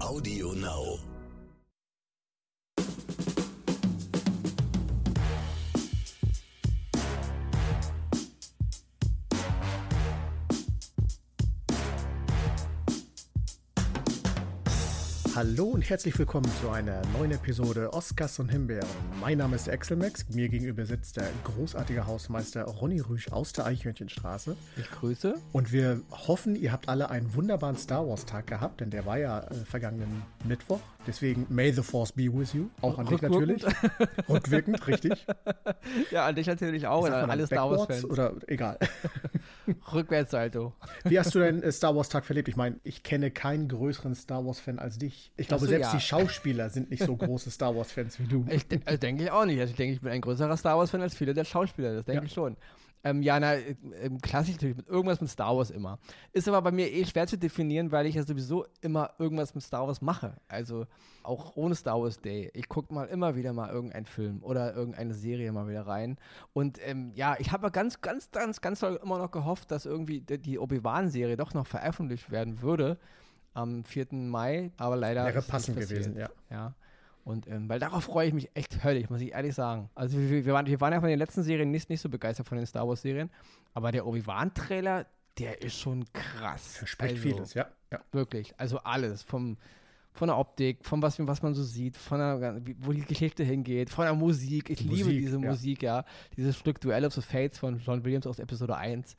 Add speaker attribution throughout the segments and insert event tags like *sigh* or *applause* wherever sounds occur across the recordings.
Speaker 1: Audio Now.
Speaker 2: Hallo und herzlich willkommen zu einer neuen Episode Oscars und Himbeeren. Mein Name ist Axel Max. Mir gegenüber sitzt der großartige Hausmeister Ronny Rüsch aus der Eichhörnchenstraße.
Speaker 3: Ich grüße.
Speaker 2: Und wir hoffen, ihr habt alle einen wunderbaren Star Wars Tag gehabt, denn der war ja äh, vergangenen Mittwoch. Deswegen May the Force be with you. Auch an dich natürlich. Rückwirkend, richtig. *laughs*
Speaker 3: Ja, an dich natürlich auch.
Speaker 2: Sagt
Speaker 3: Und
Speaker 2: man
Speaker 3: an alle
Speaker 2: dann
Speaker 3: Star Wars Fans.
Speaker 2: Oder egal. *laughs*
Speaker 3: Rückwärtssalto.
Speaker 2: Wie hast du deinen äh, Star Wars Tag verlebt? Ich meine, ich kenne keinen größeren Star Wars Fan als dich. Ich glaube,
Speaker 3: so,
Speaker 2: selbst
Speaker 3: ja.
Speaker 2: die Schauspieler sind nicht so große Star Wars Fans wie du.
Speaker 3: Ich also denke ich auch nicht. Also ich denke, ich bin ein größerer Star Wars-Fan als viele der Schauspieler. Das denke
Speaker 2: Ja.
Speaker 3: ich schon. Ähm, ja, na, äh, klassisch natürlich, mit irgendwas mit Star Wars immer. Ist aber bei mir eh schwer zu definieren, weil ich ja sowieso immer irgendwas mit Star Wars mache. Also auch ohne Star Wars Day. Ich gucke mal immer wieder mal irgendeinen Film oder irgendeine Serie mal wieder rein. Und ähm, ja, ich habe ganz, ganz, ganz, ganz doll immer noch gehofft, dass irgendwie die, Obi-Wan-Serie doch noch veröffentlicht werden würde am 4. Mai. Aber leider
Speaker 2: Wäre passend gewesen, ja.
Speaker 3: Ja. Und ähm, weil darauf freue ich mich echt höllisch, muss ich ehrlich sagen. Also wir, wir, waren, wir waren ja von den letzten Serien nicht, nicht so begeistert von den Star Wars Serien, aber der Obi-Wan-Trailer, der ist schon krass.
Speaker 2: Verspricht
Speaker 3: also,
Speaker 2: vieles, ja. ja.
Speaker 3: Wirklich, also alles. Vom, von der Optik, von was, was man so sieht, von der, wo die Geschichte hingeht, von der Musik. Ich liebe
Speaker 2: Musik,
Speaker 3: diese
Speaker 2: ja.
Speaker 3: Musik, ja. Dieses Stück Duell of the Fates von John Williams aus Episode 1.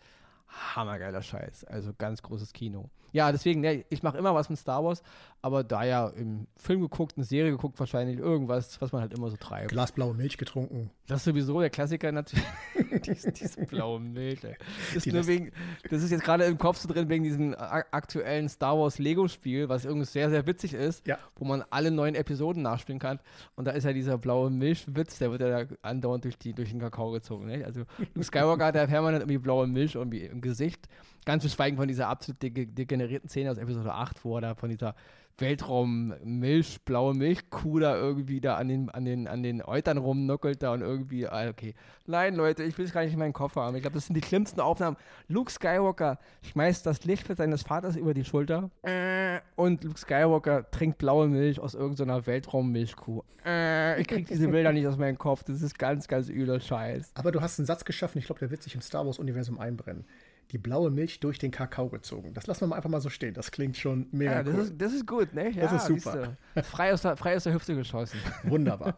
Speaker 3: Hammergeiler Scheiß. Also ganz großes Kino. Ja, deswegen, ne, ich mache immer was mit Star Wars, aber da ja im Film geguckt, eine Serie geguckt, wahrscheinlich irgendwas, was man halt immer so treibt.
Speaker 2: Glas blaue Milch getrunken.
Speaker 3: Das ist sowieso der Klassiker natürlich. *laughs* diese, diese blaue Milch. ey. Das *laughs* ist,
Speaker 2: Die
Speaker 3: nur
Speaker 2: lässt-
Speaker 3: wegen, das ist jetzt gerade im Kopf so drin wegen diesem aktuellen Star Wars Lego-Spiel, was irgendwie sehr, sehr witzig ist,
Speaker 2: Ja.
Speaker 3: wo man alle neuen Episoden nachspielen kann. Und da ist ja dieser blaue Milchwitz, der wird ja da andauernd durch, die, durch den Kakao gezogen. Ne? Also Luke Skywalker hat ja permanent irgendwie blaue Milch irgendwie im Gesicht. Ganz zu schweigen von dieser absolut dege- degenerierten Szene aus Episode 8, wo er da von dieser Weltraum-Milch, blaue Milchkuh da irgendwie da an den, an den, an den Eutern rumnuckelt da und irgendwie, ah, okay. Nein, Leute, ich will es gar nicht in meinen Koffer haben. Ich glaube, das sind die schlimmsten Aufnahmen. Luke Skywalker schmeißt das Lichtschwert seines Vaters über die Schulter äh, und Luke Skywalker trinkt blaue Milch aus irgendeiner Weltraummilchkuh. Äh, ich krieg diese Bilder nicht aus meinem Kopf. Das ist ganz, ganz übler Scheiß.
Speaker 2: Aber du hast einen Satz geschaffen, ich glaube, der wird sich im Star Wars-Universum einbrennen. Die blaue Milch durch den Kakao gezogen. Das lassen wir mal einfach mal so stehen. Das klingt schon mega
Speaker 3: Ja, das,
Speaker 2: cool.
Speaker 3: ist, das ist gut, ne? Ja,
Speaker 2: ist super.
Speaker 3: Frei aus, der, frei aus der Hüfte geschossen. *laughs*
Speaker 2: Wunderbar.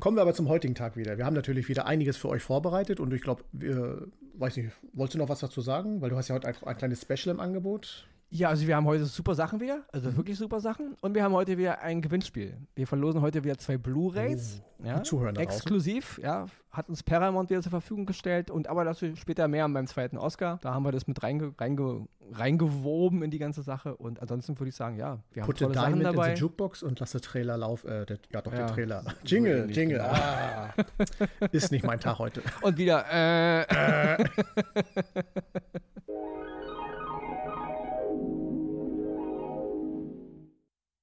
Speaker 2: Kommen wir aber zum heutigen Tag wieder. Wir haben natürlich wieder einiges für euch vorbereitet und ich glaube, weiß nicht, wolltest du noch was dazu sagen? Weil du hast ja heute ein, ein kleines Special im Angebot.
Speaker 3: Ja, also wir haben heute super Sachen wieder, also
Speaker 2: Mhm.
Speaker 3: wirklich super Sachen. Und wir haben heute wieder ein Gewinnspiel. Wir verlosen heute wieder zwei Blu-Rays. ja,
Speaker 2: gut zuhören.
Speaker 3: Exklusiv, ja. Hat uns Paramount wieder zur Verfügung gestellt. Und aber dazu später mehr beim zweiten Oscar. Da haben wir das mit reinge, reinge, reingewoben in die ganze Sache. Und ansonsten würde ich sagen, ja, wir haben
Speaker 2: Put
Speaker 3: tolle Sachen
Speaker 2: Diamond in
Speaker 3: dabei.
Speaker 2: the Jukebox und lass den Trailer laufen. Äh, der, ja, doch,
Speaker 3: Ja.
Speaker 2: den Trailer. *laughs* Jingle, Jingle.
Speaker 3: genau.
Speaker 2: Ah, ist nicht mein Tag heute. *laughs*
Speaker 3: Und wieder, äh, *laughs*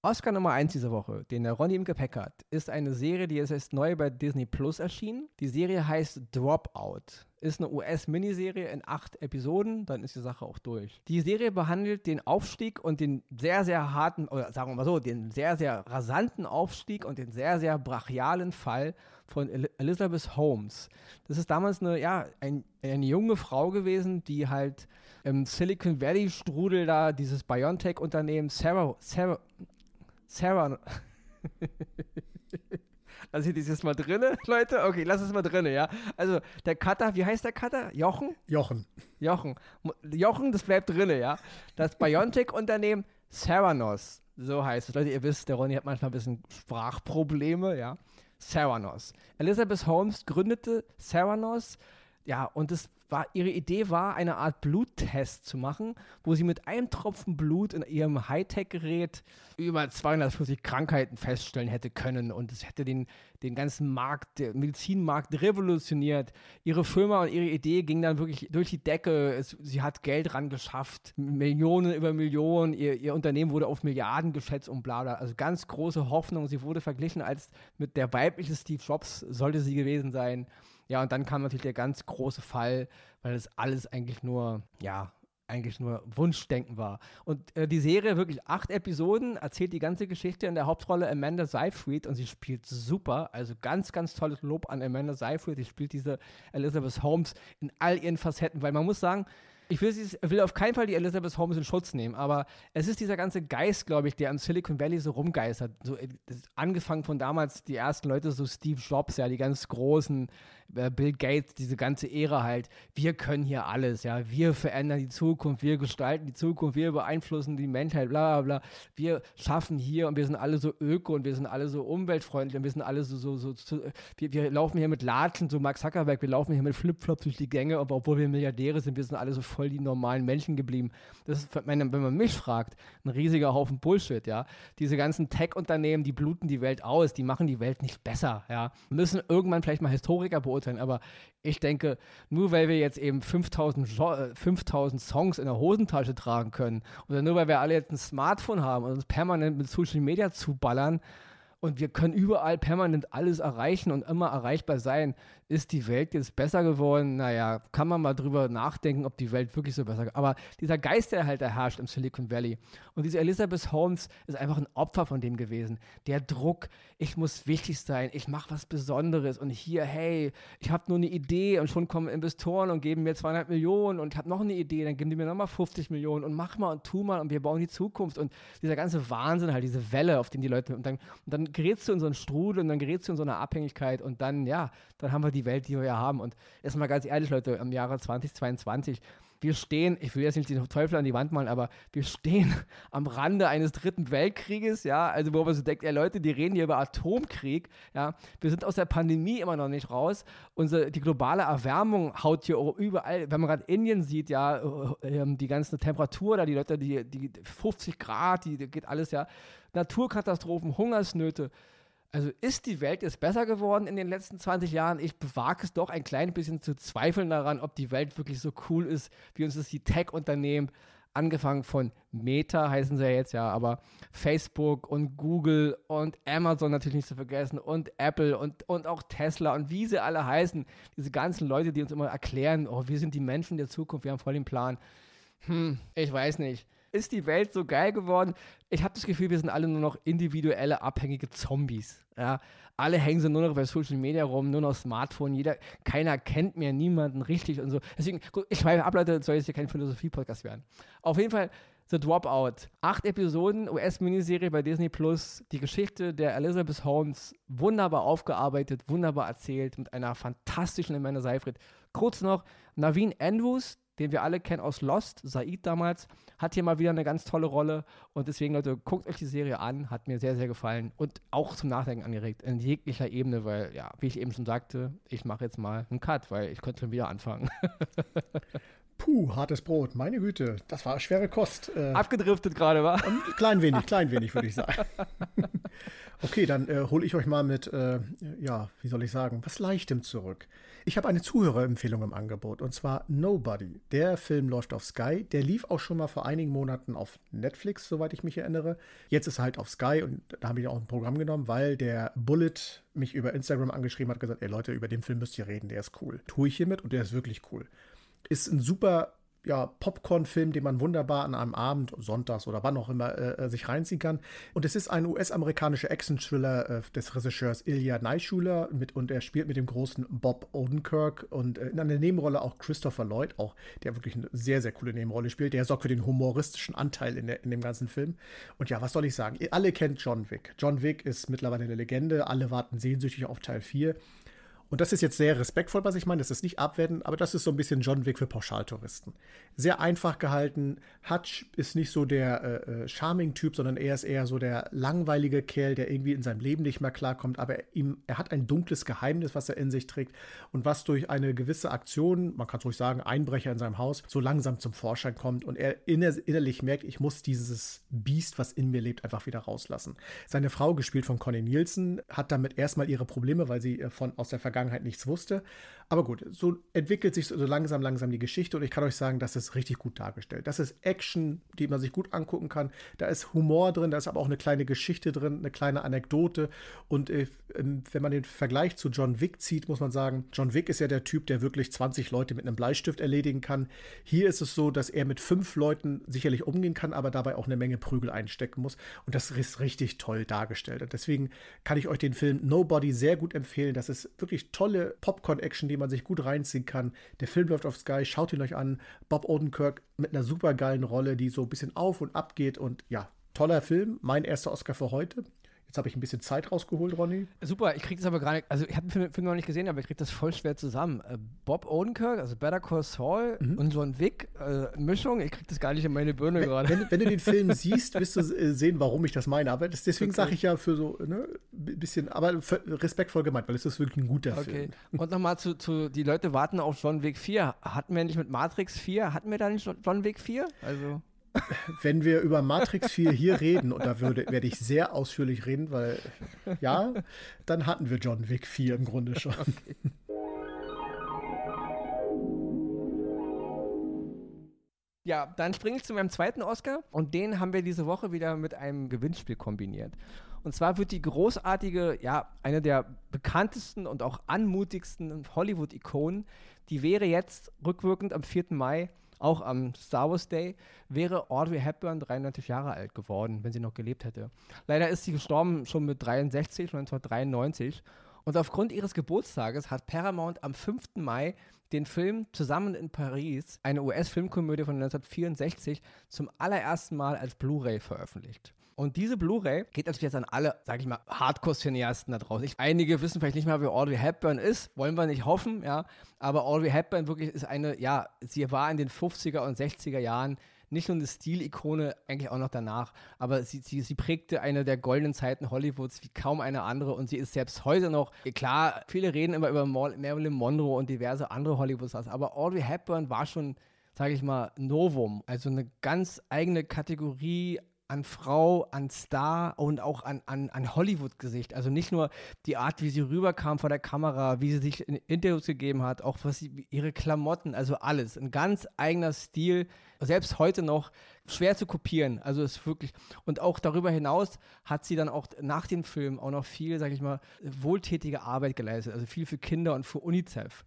Speaker 3: Oscar Nummer 1 diese Woche, den der Ronny im Gepäck hat, ist eine Serie, die jetzt neu bei Disney Plus erschienen. Die Serie heißt Dropout. Ist eine US-Miniserie in acht Episoden, dann ist die Sache auch durch. Die Serie behandelt den Aufstieg und den sehr, sehr harten, oder sagen wir mal so, den sehr, sehr rasanten Aufstieg und den sehr, sehr brachialen Fall von El Elizabeth Holmes. Das ist damals eine, ja, ein, eine junge Frau gewesen, die halt im Silicon Valley-Strudel da dieses Biontech-Unternehmen Sarah, Sarah, Sarah. *laughs* Ich das jetzt mal drinne, *laughs* Leute? Okay, lass es mal drinne, ja. Also, der Cutter, wie heißt der Cutter? Jochen?
Speaker 2: Jochen.
Speaker 3: Jochen. Jochen, das bleibt drinne, ja. Das Biontech-Unternehmen Theranos, so heißt es. Leute, ihr wisst, der Ronny hat manchmal ein bisschen Sprachprobleme, ja. Theranos. Elizabeth Holmes gründete Theranos, ja, und es war, ihre Idee war, eine Art Bluttest zu machen, wo sie mit einem Tropfen Blut in ihrem Hightech-Gerät über 240 Krankheiten feststellen hätte können und es hätte den, den ganzen Markt, den Medizinmarkt revolutioniert. Ihre Firma und ihre Idee ging dann wirklich durch die Decke. Es, sie hat Geld ran geschafft, Millionen über Millionen. Ihr, ihr Unternehmen wurde auf Milliarden geschätzt und bla bla. Also ganz große Hoffnung. Sie wurde verglichen als mit der weibliche Steve Jobs sollte sie gewesen sein. Ja, und dann kam natürlich der ganz große Fall, weil das alles eigentlich nur, ja, eigentlich nur Wunschdenken war. Und äh, die Serie, wirklich acht Episoden, erzählt die ganze Geschichte in der Hauptrolle Amanda Seyfried und sie spielt super. Also ganz, ganz tolles Lob an Amanda Seyfried. Sie spielt diese Elizabeth Holmes in all ihren Facetten, weil man muss sagen, ich will, will, auf keinen Fall die Elizabeth Holmes in Schutz nehmen, aber es ist dieser ganze Geist, glaube ich, der am Silicon Valley so rumgeistert. So, äh, angefangen von damals die ersten Leute, so Steve Jobs, ja, die ganz großen Bill Gates, diese ganze Ära halt, wir können hier alles, ja, wir verändern die Zukunft, wir gestalten die Zukunft, wir beeinflussen die Menschheit, bla bla bla, wir schaffen hier und wir sind alle so öko und wir sind alle so umweltfreundlich und wir sind alle so, so, so, so wir, wir, laufen hier mit Latschen, so Max Zuckerberg, wir laufen hier mit Flipflops durch die Gänge, aber obwohl wir Milliardäre sind, wir sind alle so voll die normalen Menschen geblieben. Das ist, wenn man mich fragt, ein riesiger Haufen Bullshit, ja. Diese ganzen Tech-Unternehmen, die bluten die Welt aus, die machen die Welt nicht besser, ja. Müssen irgendwann vielleicht mal Historiker beurteilen, beurteilen, aber ich denke, nur weil wir jetzt eben 5000, 5000 äh, Songs in der Hosentasche tragen können oder nur weil wir alle jetzt ein Smartphone haben und uns permanent mit Social Media zuballern und wir können überall permanent alles erreichen und immer erreichbar sein, ist die Welt jetzt besser geworden? Naja, kann man mal drüber nachdenken, ob die Welt wirklich so besser ist. Aber dieser Geist, der halt herrscht im Silicon Valley. Und diese Elizabeth Holmes ist einfach ein Opfer von dem gewesen. Der Druck, ich muss wichtig sein, ich mache was Besonderes und hier, hey, ich habe nur eine Idee und schon kommen Investoren und geben mir 200 Millionen und ich habe noch eine Idee, dann geben die mir nochmal 50 Millionen und mach mal und tu mal und wir bauen die Zukunft und dieser ganze Wahnsinn halt, diese Welle, auf den die Leute, und dann, und dann gerätst du in so einen Strudel und dann gerätst du in so eine Abhängigkeit und dann, ja, dann haben wir die Welt, die wir ja haben. Und jetzt mal ganz ehrlich, Leute, im Jahre 2022, wir stehen, ich will jetzt nicht den Teufel an die Wand malen, aber wir stehen *laughs* am Rande eines dritten Weltkrieges, ja, also wo man so denkt, ja Leute, die reden hier über Atomkrieg, ja, wir sind aus der Pandemie immer noch nicht raus, unsere, die globale Erwärmung haut hier überall, wenn man gerade Indien sieht, ja, äh, ähm, die ganze Temperatur da, die Leute, die, die 50 Grad, die, die geht alles, ja, Naturkatastrophen, Hungersnöte, also ist die Welt jetzt besser geworden in den letzten 20 Jahren? Ich bewage es doch ein klein bisschen zu zweifeln daran, ob die Welt wirklich so cool ist, wie uns das die Tech-Unternehmen, angefangen von Meta heißen sie ja jetzt, ja, aber Facebook und Google und Amazon natürlich nicht zu vergessen und Apple und, und auch Tesla und wie sie alle heißen, diese ganzen Leute, die uns immer erklären, oh, wir sind die Menschen der Zukunft, wir haben voll den Plan. Hm, ich weiß nicht ist die Welt so geil geworden. Ich habe das Gefühl, wir sind alle nur noch individuelle, abhängige Zombies. Ja? Alle hängen so nur noch bei Social Media rum, nur noch Smartphone. Jeder, keiner kennt mehr niemanden richtig und so. Deswegen, gut, ich schreibe ab, Leute, soll jetzt hier kein Philosophie-Podcast werden. Auf jeden Fall, The Dropout. Acht Episoden, US-Miniserie bei Disney Plus. Die Geschichte der Elizabeth Holmes wunderbar aufgearbeitet, wunderbar erzählt, mit einer fantastischen Amanda Seyfried. Kurz noch, Naveen Andrews, den wir alle kennen aus Lost, Said damals, hat hier mal wieder eine ganz tolle Rolle. Und deswegen, Leute, guckt euch die Serie an. Hat mir sehr, sehr gefallen und auch zum Nachdenken angeregt, in jeglicher Ebene, weil, ja, wie ich eben schon sagte, ich mache jetzt mal einen Cut, weil ich könnte schon wieder anfangen. *laughs*
Speaker 2: Puh, hartes Brot, meine Güte, das war schwere Kost.
Speaker 3: Äh, Abgedriftet gerade, war?
Speaker 2: Klein wenig, klein wenig, würde ich sagen. *laughs* okay, dann äh, hole ich euch mal mit, äh, ja, wie soll ich sagen, was Leichtem zurück. Ich habe eine Zuhörerempfehlung im Angebot und zwar Nobody. Der Film läuft auf Sky. Der lief auch schon mal vor einigen Monaten auf Netflix, soweit ich mich erinnere. Jetzt ist er halt auf Sky und da habe ich auch ein Programm genommen, weil der Bullet mich über Instagram angeschrieben hat, gesagt, ey Leute, über den Film müsst ihr reden, der ist cool. Tue ich hiermit und der ist wirklich cool. Ist ein super ja, Popcorn-Film, den man wunderbar an einem Abend, sonntags oder wann auch immer, äh, äh, sich reinziehen kann. Und es ist ein US-amerikanischer Action-Thriller äh, des Regisseurs Ilya Neischuler mit, und er spielt mit dem großen Bob Odenkirk und äh, in einer Nebenrolle auch Christopher Lloyd, auch der wirklich eine sehr, sehr coole Nebenrolle spielt. Der sorgt für den humoristischen Anteil in, der, in dem ganzen Film. Und ja, was soll ich sagen? Ihr alle kennt John Wick. John Wick ist mittlerweile eine Legende. Alle warten sehnsüchtig auf Teil 4. Und das ist jetzt sehr respektvoll, was ich meine. Das ist nicht abwertend, aber das ist so ein bisschen John Wick für Pauschaltouristen. Sehr einfach gehalten. Hutch ist nicht so der äh, äh, Charming-Typ, sondern er ist eher so der langweilige Kerl, der irgendwie in seinem Leben nicht mehr klarkommt. Aber ihm, er hat ein dunkles Geheimnis, was er in sich trägt und was durch eine gewisse Aktion, man kann es ruhig sagen, Einbrecher in seinem Haus, so langsam zum Vorschein kommt und er inner innerlich merkt, ich muss dieses Biest, was in mir lebt, einfach wieder rauslassen. Seine Frau, gespielt von Connie Nielsen, hat damit erstmal ihre Probleme, weil sie äh, von aus der Vergangenheit Vergangenheit nichts wusste. Aber gut, so entwickelt sich so langsam, langsam die Geschichte und ich kann euch sagen, das ist richtig gut dargestellt. Das ist Action, die man sich gut angucken kann. Da ist Humor drin, da ist aber auch eine kleine Geschichte drin, eine kleine Anekdote. Und äh, ähm, wenn man den Vergleich zu John Wick zieht, muss man sagen, John Wick ist ja der Typ, der wirklich 20 Leute mit einem Bleistift erledigen kann. Hier ist es so, dass er mit fünf Leuten sicherlich umgehen kann, aber dabei auch eine Menge Prügel einstecken muss. Und das ist richtig toll dargestellt. Und deswegen kann ich euch den Film Nobody sehr gut empfehlen. Das ist wirklich tolle Popcorn-Action, die man sich gut reinziehen kann. Der Film läuft auf Sky, schaut ihn euch an. Bob Odenkirk mit einer super geilen Rolle, die so ein bisschen auf und ab geht. Und ja, toller Film. Mein erster Oscar für heute. Jetzt habe ich ein bisschen Zeit rausgeholt, Ronny.
Speaker 3: Super, ich kriege das aber gar nicht, also ich habe den Film, Film, noch nicht gesehen, aber ich kriege das voll schwer zusammen. Äh, Bob Odenkirk, also Better Call Saul mhm. und John Wick, äh, Mischung, ich kriege das gar nicht in meine Birne gerade.
Speaker 2: Wenn, wenn, du den Film *laughs* siehst, wirst du äh, sehen, warum ich das meine. Aber das, deswegen okay. sage ich ja für so, ne, bisschen, aber respektvoll gemeint, weil es ist wirklich ein guter okay. Film.
Speaker 3: Und nochmal zu, zu, die Leute warten auf John Wick 4. Hatten wir nicht mit Matrix 4, hatten wir da nicht John Wick 4? Also
Speaker 2: wenn wir über Matrix 4 hier reden, und da würde, werde ich sehr ausführlich reden, weil ja, dann hatten wir John Wick 4 im Grunde schon. Okay.
Speaker 3: Ja, dann springe ich zu meinem zweiten Oscar und den haben wir diese Woche wieder mit einem Gewinnspiel kombiniert. Und zwar wird die großartige, ja, eine der bekanntesten und auch anmutigsten Hollywood-Ikonen, die wäre jetzt rückwirkend am 4. Mai auch am Star Wars Day, wäre Audrey Hepburn 93 Jahre alt geworden, wenn sie noch gelebt hätte. Leider ist sie gestorben schon mit 63, 1993. Und aufgrund ihres Geburtstages hat Paramount am 5. Mai den Film Zusammen in Paris, eine US-Filmkomödie von 1964, zum allerersten Mal als Blu-ray veröffentlicht. Und diese Blu-ray geht natürlich jetzt an alle, sag ich mal, Hardcore-Cineasten da draußen. Ich, einige wissen vielleicht nicht mal, wer Audrey Hepburn ist, wollen wir nicht hoffen, ja. Aber Audrey Hepburn wirklich ist eine, ja, sie war in den 50er und 60er Jahren nicht nur eine Stilikone, eigentlich auch noch danach, aber sie, sie, sie prägte eine der goldenen Zeiten Hollywoods wie kaum eine andere und sie ist selbst heute noch, klar, viele reden immer über Marilyn Monroe und diverse andere Hollywood-Stars, aber Audrey Hepburn war schon, sage ich mal, Novum, also eine ganz eigene Kategorie an Frau, an Star und auch an, an, an Hollywood-Gesicht. Also nicht nur die Art, wie sie rüberkam vor der Kamera, wie sie sich in Interviews gegeben hat, auch was sie, ihre Klamotten, also alles. Ein ganz eigener Stil, selbst heute noch schwer zu kopieren. Also ist wirklich, und auch darüber hinaus hat sie dann auch nach dem Film auch noch viel, sag ich mal, wohltätige Arbeit geleistet. Also viel für Kinder und für UNICEF.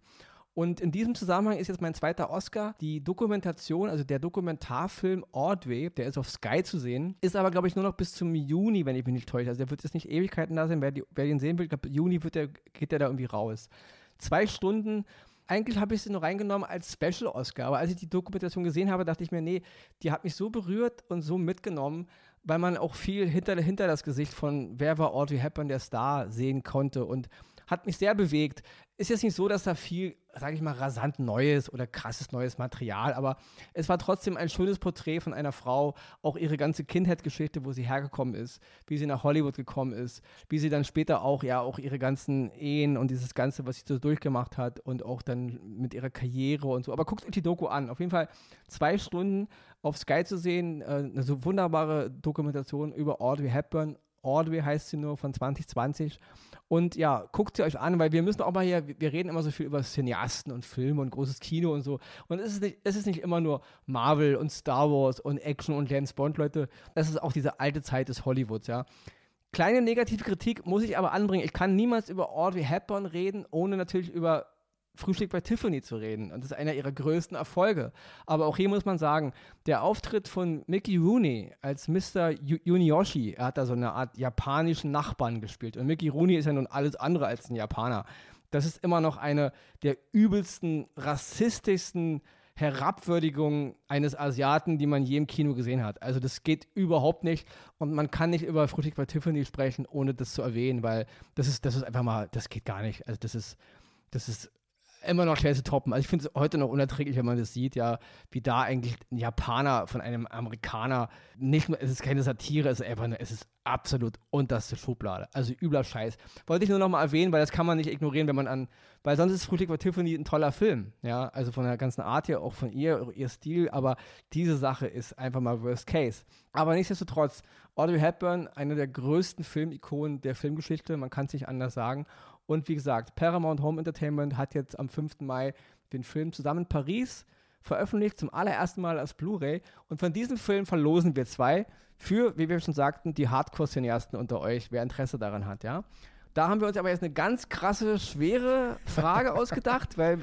Speaker 3: Und in diesem Zusammenhang ist jetzt mein zweiter Oscar die Dokumentation, also der Dokumentarfilm Ordway, der ist auf Sky zu sehen, ist aber, glaube ich, nur noch bis zum Juni, wenn ich mich nicht täusche. Also der wird jetzt nicht Ewigkeiten da sein. Wer, die, wer den sehen will, ich glaube, Juni wird der, geht der da irgendwie raus. Zwei Stunden eigentlich habe ich sie nur reingenommen als Special Oscar, aber als ich die Dokumentation gesehen habe, dachte ich mir, nee, die hat mich so berührt und so mitgenommen, weil man auch viel hinter, hinter das Gesicht von wer war Audrey Hepburn, der Star, sehen konnte und hat mich sehr bewegt. Ist jetzt nicht so, dass da viel, sage ich mal, rasant neues oder krasses neues Material, aber es war trotzdem ein schönes Porträt von einer Frau, auch ihre ganze Kindheitsgeschichte, wo sie hergekommen ist, wie sie nach Hollywood gekommen ist, wie sie dann später auch, ja, auch ihre ganzen Ehen und dieses Ganze, was sie so durchgemacht hat und auch dann mit ihrer Karriere und so. Aber guckt euch die Doku an. Auf jeden Fall zwei Stunden auf Sky zu sehen, äh, eine so wunderbare Dokumentation über Audrey Hepburn. Audrey heißt sie nur von 2020 und ja, guckt sie euch an, weil wir müssen auch mal hier, wir reden immer so viel über Cineasten und Filme und großes Kino und so. Und es ist nicht, es ist nicht immer nur Marvel und Star Wars und Action und James Bond, Leute. Das ist auch diese alte Zeit des Hollywoods, ja. Kleine negative Kritik muss ich aber anbringen. Ich kann niemals über Audrey Hepburn reden, ohne natürlich über Frühstück bei Tiffany zu reden. Und das ist einer ihrer größten Erfolge. Aber auch hier muss man sagen, der Auftritt von Mickey Rooney als Mr. Yunioshi, er hat da so eine Art japanischen Nachbarn gespielt. Und Mickey Rooney ist ja nun alles andere als ein Japaner. Das ist immer noch eine der übelsten, rassistischsten Herabwürdigungen eines Asiaten, die man je im Kino gesehen hat. Also das geht überhaupt nicht und man kann nicht über Frühstück bei Tiffany sprechen, ohne das zu erwähnen, weil das ist, das ist einfach mal, das geht gar nicht. Also das ist, das ist immer noch schwer zu toppen. Also ich finde es heute noch unerträglich, wenn man das sieht, ja, wie da eigentlich ein Japaner von einem Amerikaner, nicht nur, es ist keine Satire, es ist einfach es ist absolut unterste Schublade. Also übler Scheiß. Wollte ich nur noch mal erwähnen, weil das kann man nicht ignorieren, wenn man an, weil sonst ist Frühstück bei Tiffany ein toller Film, ja, also von der ganzen Art her, auch von ihr, ihr Stil, aber diese Sache ist einfach mal Worst Case. Aber nichtsdestotrotz, Audrey Hepburn, eine der größten Filmikonen der Filmgeschichte, man kann es nicht anders sagen Und wie gesagt, Paramount Home Entertainment hat jetzt am 5. Mai den Film zusammen in Paris veröffentlicht, zum allerersten Mal als Blu-ray. Und von diesem Film verlosen wir zwei für, wie wir schon sagten, die Hardcore-Cineasten unter euch, wer Interesse daran hat, ja. Da haben wir uns aber jetzt eine ganz krasse, schwere Frage *laughs* ausgedacht, weil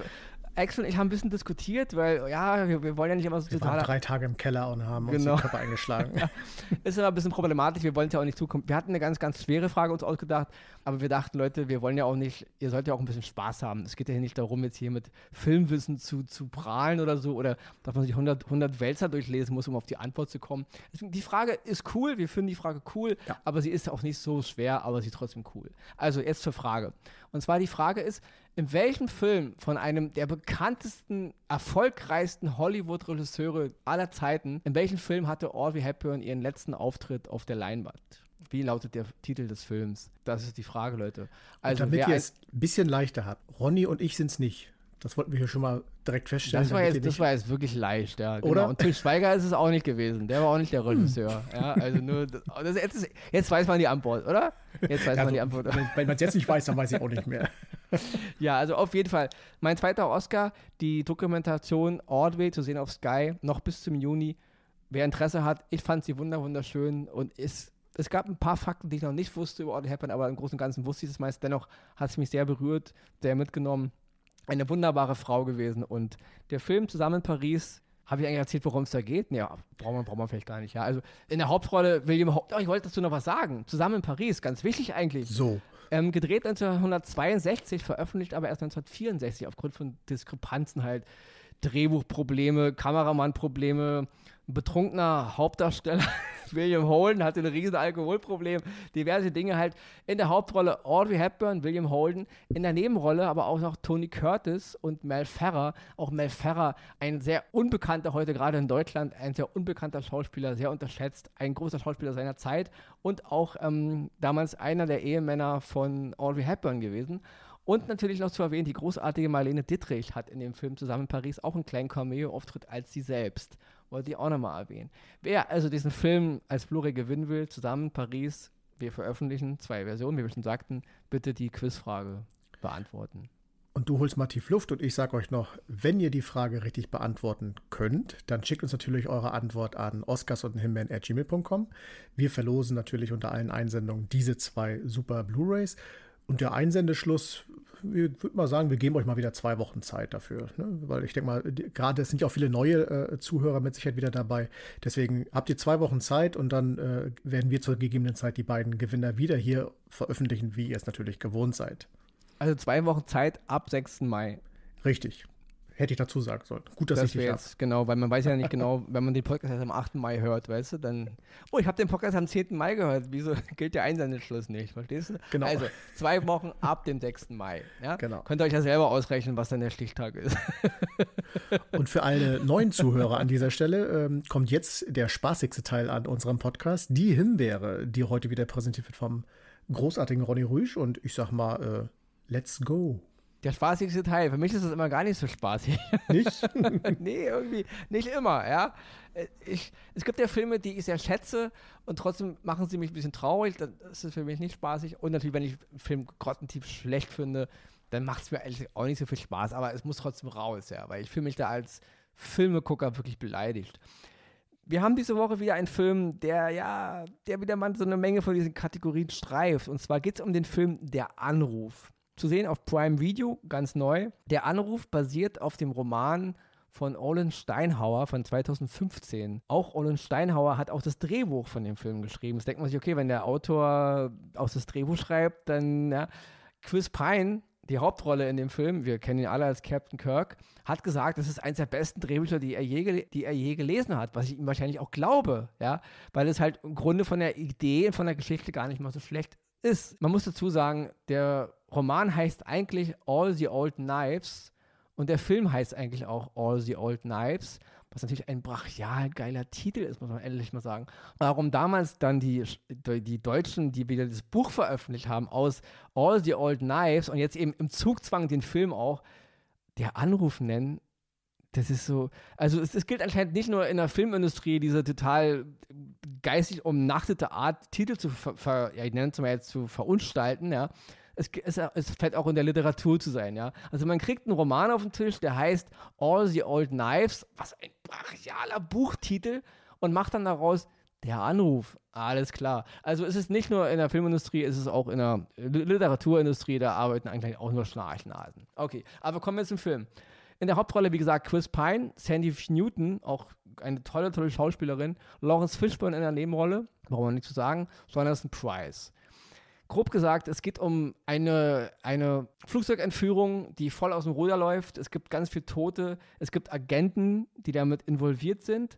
Speaker 3: Axel und ich haben ein bisschen diskutiert, weil ja, wir, wir wollen ja nicht immer so
Speaker 2: wir total. Waren drei Tage im Keller und haben
Speaker 3: genau.
Speaker 2: uns den Körper eingeschlagen. *laughs*
Speaker 3: ja. Ist aber ein bisschen problematisch, wir wollen es ja auch nicht zukommen. Wir hatten eine ganz, ganz schwere Frage uns ausgedacht, aber wir dachten, Leute, wir wollen ja auch nicht, ihr sollt ja auch ein bisschen Spaß haben. Es geht ja nicht darum, jetzt hier mit Filmwissen zu, zu prahlen oder so, oder dass man sich 100, 100 Wälzer durchlesen muss, um auf die Antwort zu kommen. Die Frage ist cool, wir finden die Frage cool, ja. aber sie ist auch nicht so schwer, aber sie ist trotzdem cool. Also jetzt zur Frage. Und zwar die Frage ist, in welchem Film von einem der bekanntesten, erfolgreichsten Hollywood-Regisseure aller Zeiten, in welchem Film hatte Audrey Hepburn ihren letzten Auftritt auf der Leinwand? Wie lautet der Titel des Films? Das ist die Frage, Leute.
Speaker 2: Also, und damit ihr es ein bisschen leichter habt, Ronny und ich sind es nicht. Das wollten wir hier schon mal direkt feststellen.
Speaker 3: Das war, jetzt, das war jetzt wirklich leicht, ja. Genau. Oder? Und Till Schweiger ist es auch nicht gewesen. Der war auch nicht der Regisseur. ja, also nur, das, jetzt, jetzt, weiß man die Antwort, oder? Jetzt weiß ja, man so, die Antwort.
Speaker 2: Wenn man es jetzt nicht weiß, dann weiß ich auch nicht mehr. *laughs*
Speaker 3: ja, also auf jeden Fall. Mein zweiter Oscar, die Dokumentation Ordway zu sehen auf Sky, noch bis zum Juni. Wer Interesse hat, ich fand sie wunderschön und ist es gab ein paar Fakten, die ich noch nicht wusste über Audrey Hepburn, aber im Großen und Ganzen wusste ich es meist. Dennoch hat es mich sehr berührt, sehr mitgenommen eine wunderbare Frau gewesen. Und der Film Zusammen in Paris, habe ich eigentlich erzählt, worum es da geht? Nee, ja, braucht man, braucht man vielleicht gar nicht. Ja, also in der Hauptrolle William Ho oh, ich wollte dazu noch was sagen. Zusammen in Paris, ganz wichtig eigentlich.
Speaker 2: So.
Speaker 3: Ähm, gedreht 1962, veröffentlicht aber erst 1964 aufgrund von Diskrepanzen halt. Drehbuchprobleme, Kameramannprobleme, betrunkener Hauptdarsteller *laughs* William Holden hatte ein riesen Alkoholproblem, diverse Dinge halt. In der Hauptrolle Audrey Hepburn, William Holden, in der Nebenrolle aber auch noch Tony Curtis und Mel Ferrer. Auch Mel Ferrer, ein sehr unbekannter heute gerade in Deutschland, ein sehr unbekannter Schauspieler, sehr unterschätzt, ein großer Schauspieler seiner Zeit und auch ähm, damals einer der Ehemänner von Audrey Hepburn gewesen. Und natürlich noch zu erwähnen, die großartige Marlene Dittrich hat in dem Film zusammen in Paris auch einen kleinen Cameo-Auftritt als sie selbst. Wollte ich auch nochmal erwähnen. Wer also diesen Film als Blu-ray gewinnen will, zusammen Paris, wir veröffentlichen zwei Versionen, wie wir schon sagten, bitte die Quizfrage beantworten.
Speaker 2: Und du holst mal tief Luft und ich sage euch noch, wenn ihr die Frage richtig beantworten könnt, dann schickt uns natürlich eure Antwort an oscars und gmail.com. Wir verlosen natürlich unter allen Einsendungen diese zwei super Blu-rays. Und der Einsendeschluss, ich würde mal sagen, wir geben euch mal wieder zwei Wochen Zeit dafür. Ne? Weil ich denke mal, gerade sind ja auch viele neue äh, Zuhörer mit Sicherheit wieder dabei. Deswegen habt ihr zwei Wochen Zeit und dann äh, werden wir zur gegebenen Zeit die beiden Gewinner wieder hier veröffentlichen, wie ihr es natürlich gewohnt seid.
Speaker 3: Also zwei Wochen Zeit ab 6. Mai.
Speaker 2: Richtig. Hätte ich dazu sagen sollen. Gut, dass das ich dich
Speaker 3: jetzt, Genau, weil man weiß ja nicht genau, wenn man den Podcast erst am 8. Mai hört, weißt du, dann. Oh, ich habe den Podcast am 10. Mai gehört. Wieso *laughs* gilt der Einsendeschluss nicht? Verstehst du?
Speaker 2: Genau.
Speaker 3: Also, zwei Wochen ab dem 6. Mai. Ja?
Speaker 2: Genau.
Speaker 3: Könnt ihr euch ja selber ausrechnen, was dann der Stichtag ist. *laughs*
Speaker 2: Und für alle neuen Zuhörer an dieser Stelle ähm, kommt jetzt der spaßigste Teil an unserem Podcast, die Himbeere, die heute wieder präsentiert wird vom großartigen Ronny Rüsch. Und ich sag mal, äh, let's go
Speaker 3: der spaßigste Teil. Für mich ist das immer gar nicht so spaßig.
Speaker 2: Nicht? *laughs*
Speaker 3: nee, irgendwie nicht immer, ja. Äh, ich, es gibt ja Filme, die ich sehr schätze und trotzdem machen sie mich ein bisschen traurig. Das ist für mich nicht spaßig. Und natürlich, wenn ich einen Film grottentief schlecht finde, dann macht es mir eigentlich auch nicht so viel Spaß. Aber es muss trotzdem raus, ja, weil ich fühle mich da als Filmegucker wirklich beleidigt. Wir haben diese Woche wieder einen Film, der ja, der wieder mal so eine Menge von diesen Kategorien streift. Und zwar geht es um den Film Der Anruf zu sehen auf Prime Video, ganz neu. Der Anruf basiert auf dem Roman von Olin Steinhauer von 2015. Auch Olin Steinhauer hat auch das Drehbuch von dem Film geschrieben. Jetzt denkt man sich, okay, wenn der Autor auch das Drehbuch schreibt, dann, ja. Chris Pine, die Hauptrolle in dem Film, wir kennen ihn alle als Captain Kirk, hat gesagt, das ist eines der besten Drehbücher, die er je, die er je gelesen hat, was ich ihm wahrscheinlich auch glaube, ja, weil es halt im Grunde von der Idee und von der Geschichte gar nicht mal so schlecht ist. Man muss dazu sagen, der Roman heißt eigentlich All the Old Knives und der Film heißt eigentlich auch All the Old Knives, was natürlich ein brachial geiler Titel ist, muss man ehrlich mal sagen. Warum damals dann die, die Deutschen, die wieder das Buch veröffentlicht haben, aus All the Old Knives und jetzt eben im Zugzwang den Film auch der Anruf nennen, das ist so, also es, es, gilt anscheinend nicht nur in der Filmindustrie, diese total geistig umnachtete Art, Titel zu ver, ver ja, ich nenne es mal jetzt zu verunstalten, ja, es, es, es fällt auch in der Literatur zu sein, ja. Also man kriegt einen Roman auf den Tisch, der heißt All the Old Knives, was ein brachialer Buchtitel, und macht dann daraus der Anruf. Alles klar. Also ist es nicht nur in der Filmindustrie, ist es auch in der Literaturindustrie, da arbeiten eigentlich auch nur Schnarchnasen. Okay, aber kommen wir zum Film. In der Hauptrolle, wie gesagt, Chris Pine, Sandy Newton, auch eine tolle, tolle Schauspielerin, Lawrence Fishburne in der Nebenrolle, warum man nicht zu sagen, Jonathan Price. Grob gesagt, es geht um eine, eine Flugzeugentführung, die voll aus dem Ruder läuft. Es gibt ganz viele Tote. Es gibt Agenten, die damit involviert sind.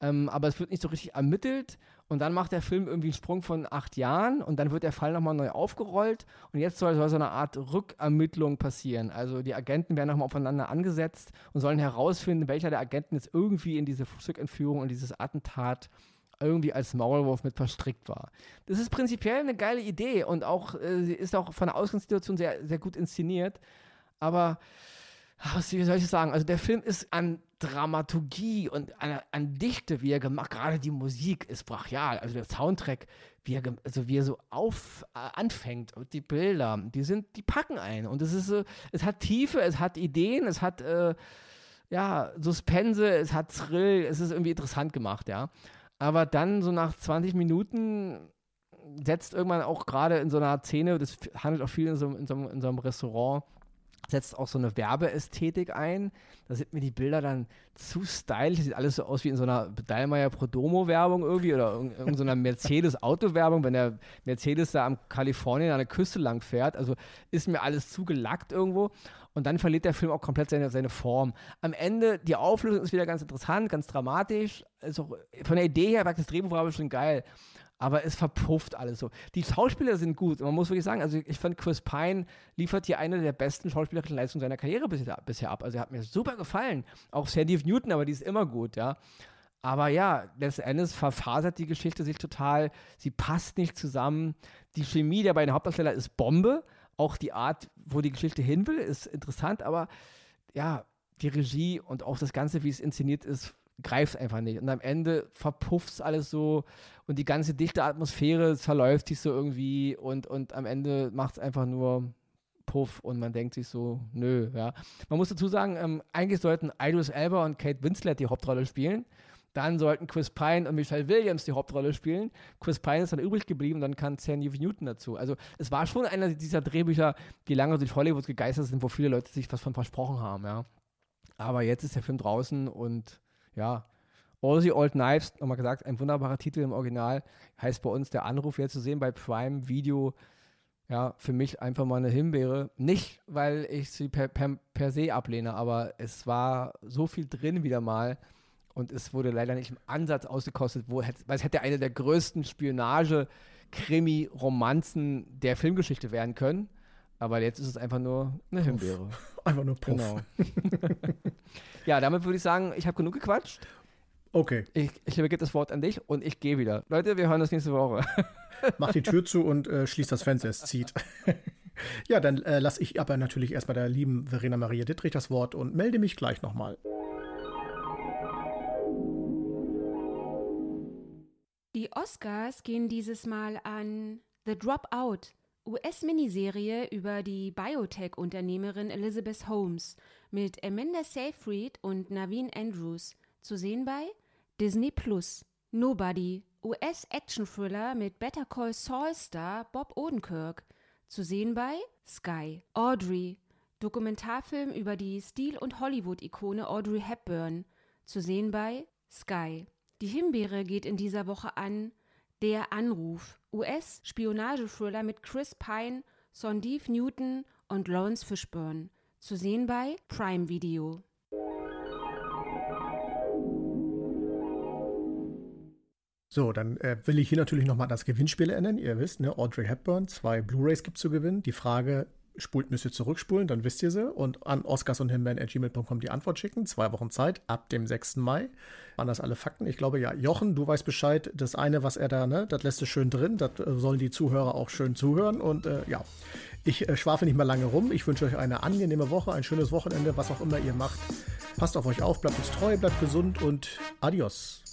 Speaker 3: Ähm, aber es wird nicht so richtig ermittelt. Und dann macht der Film irgendwie einen Sprung von acht Jahren und dann wird der Fall nochmal neu aufgerollt. Und jetzt soll, soll so eine Art Rückermittlung passieren. Also die Agenten werden nochmal aufeinander angesetzt und sollen herausfinden, welcher der Agenten jetzt irgendwie in diese Flugzeugentführung und dieses Attentat irgendwie als Maulwurf mit verstrickt war. Das ist prinzipiell eine geile Idee und auch äh, ist auch von der Ausgangssituation sehr, sehr gut inszeniert. Aber was wie soll ich sagen? Also der Film ist an Dramaturgie und an, an Dichte, wie er gemacht, gerade die Musik ist brachial, also der Soundtrack, wie er, also wie er so auf äh, anfängt und die Bilder, die sind, die packen ein und es ist so, es hat Tiefe, es hat Ideen, es hat äh, ja Suspense, es hat Thrill, es ist irgendwie interessant gemacht, ja. Aber dann so nach 20 Minuten setzt irgendwann auch gerade in so einer Szene, das handelt auch viel in so, in so, in so einem Restaurant, setzt auch so eine Werbeästhetik ein. Da sind mir die Bilder dann zu stylisch. Sieht alles so aus wie in so einer Dallmayr Prodomo-Werbung irgendwie oder in, so einer Mercedes-Auto-Werbung, wenn der Mercedes da am Kalifornien an der Küste lang fährt. Also ist mir alles zu gelackt irgendwo. Und dann verliert der Film auch komplett seine, seine Form. Am Ende, die Auflösung ist wieder ganz interessant, ganz dramatisch. Also von der Idee her, das Drehbuch war schon geil aber es verpufft alles so. Die Schauspieler sind gut, man muss wirklich sagen, also ich fand Chris Pine liefert hier eine der besten schauspielerischen Leistungen seiner Karriere bisher, bisher ab. Also er hat mir super gefallen. Auch Sandy Newton, aber die ist immer gut, ja. Aber ja, letzten Endes verfasert die Geschichte sich total. Sie passt nicht zusammen. Die Chemie der beiden Hauptdarsteller ist Bombe. Auch die Art, wo die Geschichte hin will, ist interessant. Aber ja, die Regie und auch das Ganze, wie es inszeniert ist, greift einfach nicht. Und am Ende verpufft es alles so und die ganze dichte Atmosphäre verläuft sich so irgendwie und, und am Ende macht es einfach nur Puff und man denkt sich so, nö, ja. Man muss dazu sagen, ähm, eigentlich sollten Idris Elba und Kate Winslet die Hauptrolle spielen. Dann sollten Chris Pine und Michelle Williams die Hauptrolle spielen. Chris Pine ist dann übrig geblieben, dann kam Sandy Newton dazu. Also es war schon einer dieser Drehbücher, die lange durch Hollywood gegeistert sind, wo viele Leute sich was von versprochen haben, ja. Aber jetzt ist der Film draußen und ja, All the Old Knives, nochmal gesagt, ein wunderbarer Titel im Original, heißt bei uns der Anruf jetzt zu sehen bei Prime Video. Ja, für mich einfach mal eine Himbeere. Nicht, weil ich sie per, per, per se ablehne, aber es war so viel drin wieder mal und es wurde leider nicht im Ansatz ausgekostet, wo, weil es hätte eine der größten Spionage-Krimi-Romanzen der Filmgeschichte werden können. Aber jetzt ist es einfach nur eine Himbeere. *laughs*
Speaker 2: Einfach nur Puff. Genau. *laughs*
Speaker 3: ja, damit würde ich sagen, ich habe genug gequatscht.
Speaker 2: Okay.
Speaker 3: Ich, ich übergebe das Wort an dich und ich gehe wieder. Leute, wir hören uns nächste Woche. *laughs*
Speaker 2: Mach die Tür zu und äh, schließ das Fenster, es zieht. ja, dann äh, lasse ich aber natürlich erstmal der lieben Verena Maria Dittrich das Wort und melde mich gleich nochmal.
Speaker 1: Die Oscars gehen dieses Mal an The Dropout US-Miniserie über die Biotech-Unternehmerin Elizabeth Holmes mit Amanda Seyfried und Naveen Andrews, zu sehen bei Disney Plus. Nobody, US-Action-Thriller mit Better Call Saul-Star Bob Odenkirk, zu sehen bei Sky. Audrey, Dokumentarfilm über die Stil- und Hollywood-Ikone Audrey Hepburn, zu sehen bei Sky. Die Himbeere geht in dieser Woche an der Anruf, US-Spionage-Thriller mit Chris Pine, Sondeep Newton und Lawrence Fishburne. Zu sehen bei Prime Video.
Speaker 2: So, dann äh, will ich hier natürlich nochmal das Gewinnspiel erinnern. Ihr wisst, ne, Audrey Hepburn, zwei Blu-Rays gibt es zu gewinnen. Die Frage spult, müsst ihr zurückspulen, dann wisst ihr sie. Und an Oscars und gmail.com die Antwort schicken. Zwei Wochen Zeit, ab dem 6. Mai. Waren das alle Fakten? Ich glaube, ja. Jochen, du weißt Bescheid. Das eine, was er da, ne, das lässt es schön drin. Das äh, sollen die Zuhörer auch schön zuhören. Und äh, ja, ich äh, schwafel nicht mehr lange rum. Ich wünsche euch eine angenehme Woche, ein schönes Wochenende, was auch immer ihr macht. Passt auf euch auf, bleibt uns treu, bleibt gesund und adios.